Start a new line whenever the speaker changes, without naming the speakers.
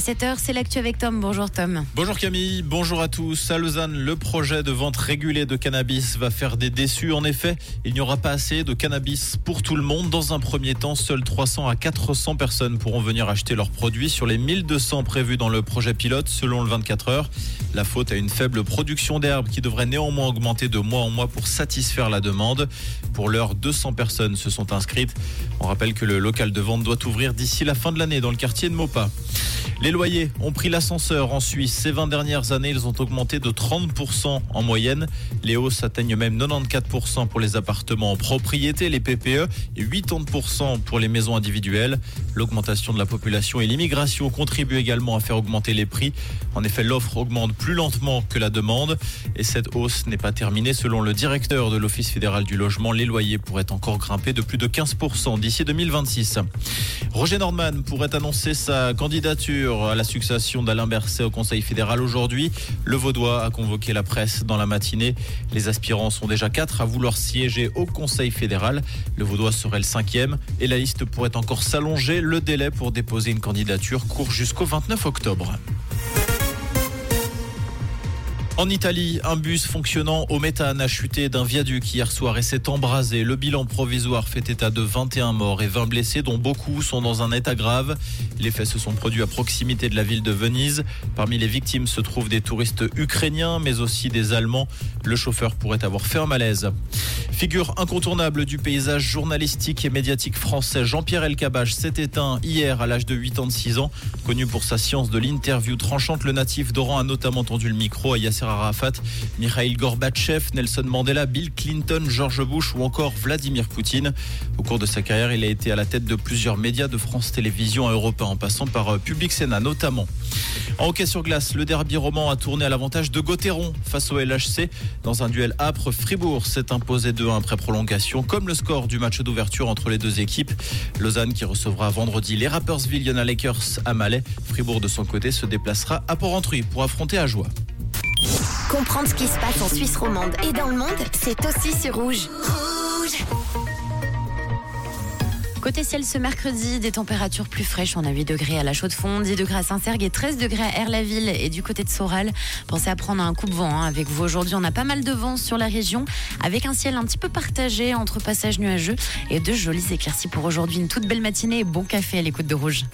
7h, c'est l'actu avec Tom. Bonjour Tom.
Bonjour Camille, bonjour à tous. À Lausanne, le projet de vente régulée de cannabis va faire des déçus. En effet, il n'y aura pas assez de cannabis pour tout le monde. Dans un premier temps, seuls 300 à 400 personnes pourront venir acheter leurs produits sur les 1200 prévus dans le projet pilote, selon le 24 heures. La faute à une faible production d'herbe qui devrait néanmoins augmenter de mois en mois pour satisfaire la demande. Pour l'heure, 200 personnes se sont inscrites. On rappelle que le local de vente doit ouvrir d'ici la fin de l'année dans le quartier de Mopa. Les loyers ont pris l'ascenseur en Suisse. Ces 20 dernières années, ils ont augmenté de 30% en moyenne. Les hausses atteignent même 94% pour les appartements en propriété, les PPE, et 80% pour les maisons individuelles. L'augmentation de la population et l'immigration contribuent également à faire augmenter les prix. En effet, l'offre augmente plus lentement que la demande. Et cette hausse n'est pas terminée. Selon le directeur de l'Office fédéral du logement, les loyers pourraient encore grimper de plus de 15% d'ici 2026. Roger Nordman pourrait annoncer sa candidature à la succession d'Alain Berset au Conseil fédéral aujourd'hui. Le Vaudois a convoqué la presse dans la matinée. Les aspirants sont déjà quatre à vouloir siéger au Conseil fédéral. Le Vaudois serait le cinquième et la liste pourrait encore s'allonger. Le délai pour déposer une candidature court jusqu'au 29 octobre. En Italie, un bus fonctionnant au méthane a chuté d'un viaduc hier soir et s'est embrasé. Le bilan provisoire fait état de 21 morts et 20 blessés, dont beaucoup sont dans un état grave. Les faits se sont produits à proximité de la ville de Venise. Parmi les victimes se trouvent des touristes ukrainiens, mais aussi des Allemands. Le chauffeur pourrait avoir fait un malaise. Figure incontournable du paysage journalistique et médiatique français, Jean-Pierre Elkabbach s'est éteint hier à l'âge de 86 ans. Connu pour sa science de l'interview tranchante, le natif d'Oran a notamment tendu le micro à Yasser Arafat, Mikhail Gorbatchev, Nelson Mandela, Bill Clinton, George Bush ou encore Vladimir Poutine. Au cours de sa carrière, il a été à la tête de plusieurs médias de France Télévisions à Europe en passant par Public Sénat notamment. En hockey sur glace, le derby roman a tourné à l'avantage de Gauthieron face au LHC. Dans un duel âpre, Fribourg s'est imposé 2-1 après prolongation, comme le score du match d'ouverture entre les deux équipes. Lausanne qui recevra vendredi les Rappersville Yana Lakers à Malais. Fribourg de son côté se déplacera à Port-Entruy pour affronter Ajoie.
Comprendre ce qui se passe en Suisse romande et dans le monde, c'est aussi sur Rouge. Rouge
Côté ciel ce mercredi, des températures plus fraîches. On a 8 degrés à la Chaux-de-Fonds, 10 degrés à Saint-Sergue et 13 degrés à Erlaville et du côté de Soral. Pensez à prendre un coupe-vent hein, avec vous aujourd'hui. On a pas mal de vent sur la région avec un ciel un petit peu partagé entre passages nuageux et de jolies éclaircies pour aujourd'hui. Une toute belle matinée et bon café à l'écoute de Rouge.